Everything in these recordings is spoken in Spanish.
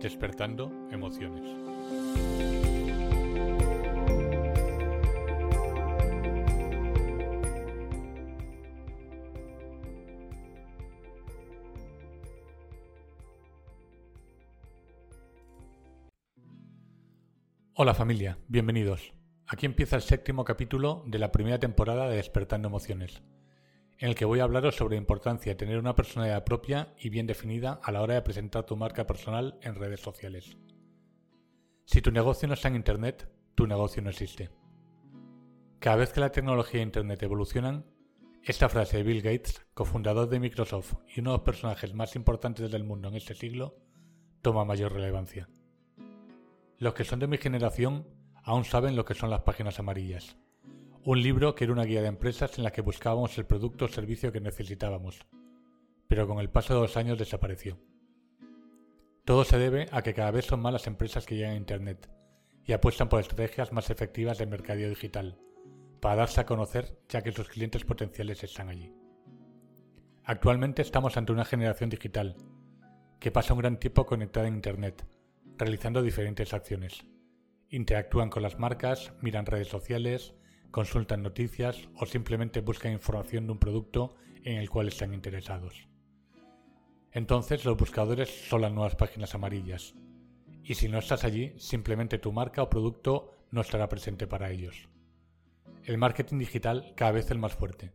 Despertando Emociones. Hola familia, bienvenidos. Aquí empieza el séptimo capítulo de la primera temporada de Despertando Emociones, en el que voy a hablaros sobre la importancia de tener una personalidad propia y bien definida a la hora de presentar tu marca personal en redes sociales. Si tu negocio no está en Internet, tu negocio no existe. Cada vez que la tecnología e Internet evolucionan, esta frase de Bill Gates, cofundador de Microsoft y uno de los personajes más importantes del mundo en este siglo, toma mayor relevancia. Los que son de mi generación aún saben lo que son las páginas amarillas. Un libro que era una guía de empresas en la que buscábamos el producto o servicio que necesitábamos, pero con el paso de los años desapareció. Todo se debe a que cada vez son más las empresas que llegan a Internet y apuestan por estrategias más efectivas de mercadeo digital, para darse a conocer ya que sus clientes potenciales están allí. Actualmente estamos ante una generación digital, que pasa un gran tiempo conectada en Internet, realizando diferentes acciones. Interactúan con las marcas, miran redes sociales, consultan noticias o simplemente buscan información de un producto en el cual están interesados. Entonces los buscadores son las nuevas páginas amarillas. Y si no estás allí, simplemente tu marca o producto no estará presente para ellos. El marketing digital cada vez es más fuerte.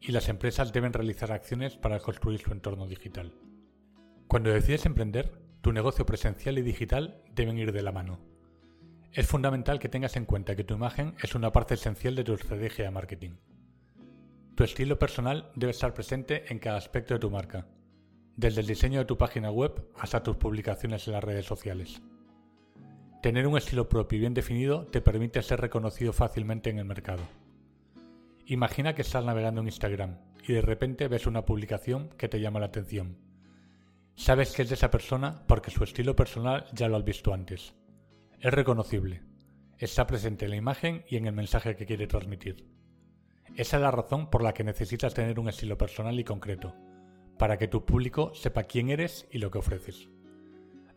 Y las empresas deben realizar acciones para construir su entorno digital. Cuando decides emprender, tu negocio presencial y digital deben ir de la mano. Es fundamental que tengas en cuenta que tu imagen es una parte esencial de tu estrategia de marketing. Tu estilo personal debe estar presente en cada aspecto de tu marca, desde el diseño de tu página web hasta tus publicaciones en las redes sociales. Tener un estilo propio y bien definido te permite ser reconocido fácilmente en el mercado. Imagina que estás navegando en Instagram y de repente ves una publicación que te llama la atención Sabes que es de esa persona porque su estilo personal ya lo has visto antes. Es reconocible. Está presente en la imagen y en el mensaje que quiere transmitir. Esa es la razón por la que necesitas tener un estilo personal y concreto, para que tu público sepa quién eres y lo que ofreces.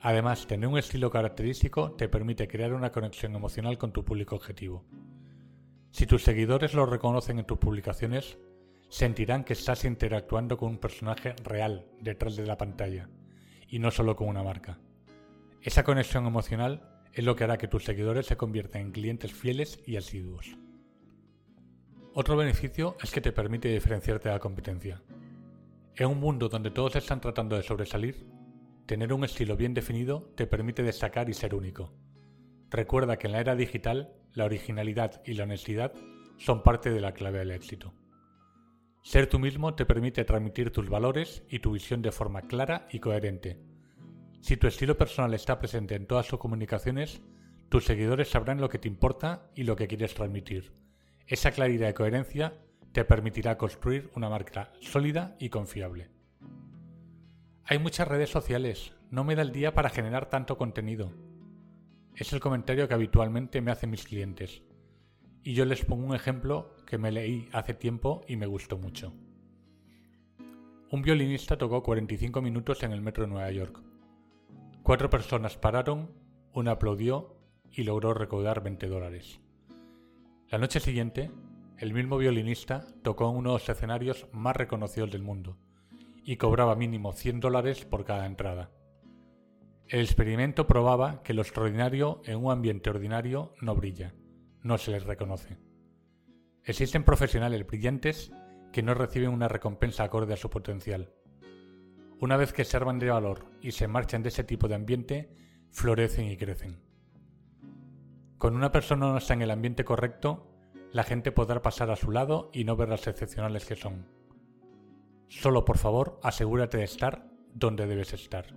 Además, tener un estilo característico te permite crear una conexión emocional con tu público objetivo. Si tus seguidores lo reconocen en tus publicaciones, sentirán que estás interactuando con un personaje real detrás de la pantalla y no solo con una marca. Esa conexión emocional es lo que hará que tus seguidores se conviertan en clientes fieles y asiduos. Otro beneficio es que te permite diferenciarte de la competencia. En un mundo donde todos están tratando de sobresalir, tener un estilo bien definido te permite destacar y ser único. Recuerda que en la era digital, la originalidad y la honestidad son parte de la clave del éxito. Ser tú mismo te permite transmitir tus valores y tu visión de forma clara y coherente. Si tu estilo personal está presente en todas tus comunicaciones, tus seguidores sabrán lo que te importa y lo que quieres transmitir. Esa claridad y coherencia te permitirá construir una marca sólida y confiable. Hay muchas redes sociales, no me da el día para generar tanto contenido. Es el comentario que habitualmente me hacen mis clientes y yo les pongo un ejemplo que me leí hace tiempo y me gustó mucho. Un violinista tocó 45 minutos en el metro de Nueva York. Cuatro personas pararon, una aplaudió y logró recaudar 20 dólares. La noche siguiente, el mismo violinista tocó en uno de los escenarios más reconocidos del mundo y cobraba mínimo 100 dólares por cada entrada. El experimento probaba que lo extraordinario en un ambiente ordinario no brilla no se les reconoce. Existen profesionales brillantes que no reciben una recompensa acorde a su potencial. Una vez que se arman de valor y se marchan de ese tipo de ambiente, florecen y crecen. Con una persona no está en el ambiente correcto, la gente podrá pasar a su lado y no ver las excepcionales que son. Solo por favor asegúrate de estar donde debes estar.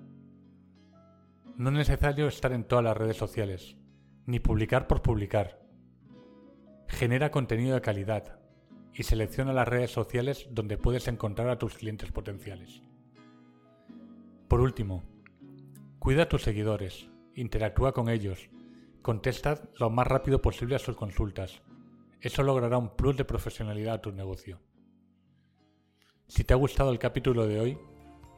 No es necesario estar en todas las redes sociales, ni publicar por publicar. Genera contenido de calidad y selecciona las redes sociales donde puedes encontrar a tus clientes potenciales. Por último, cuida a tus seguidores, interactúa con ellos, contesta lo más rápido posible a sus consultas. Eso logrará un plus de profesionalidad a tu negocio. Si te ha gustado el capítulo de hoy,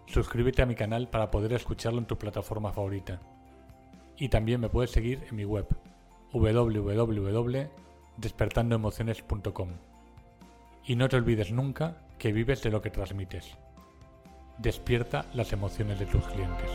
suscríbete a mi canal para poder escucharlo en tu plataforma favorita. Y también me puedes seguir en mi web www.despertandoemociones.com. Y no te olvides nunca que vives de lo que transmites. Despierta las emociones de tus clientes.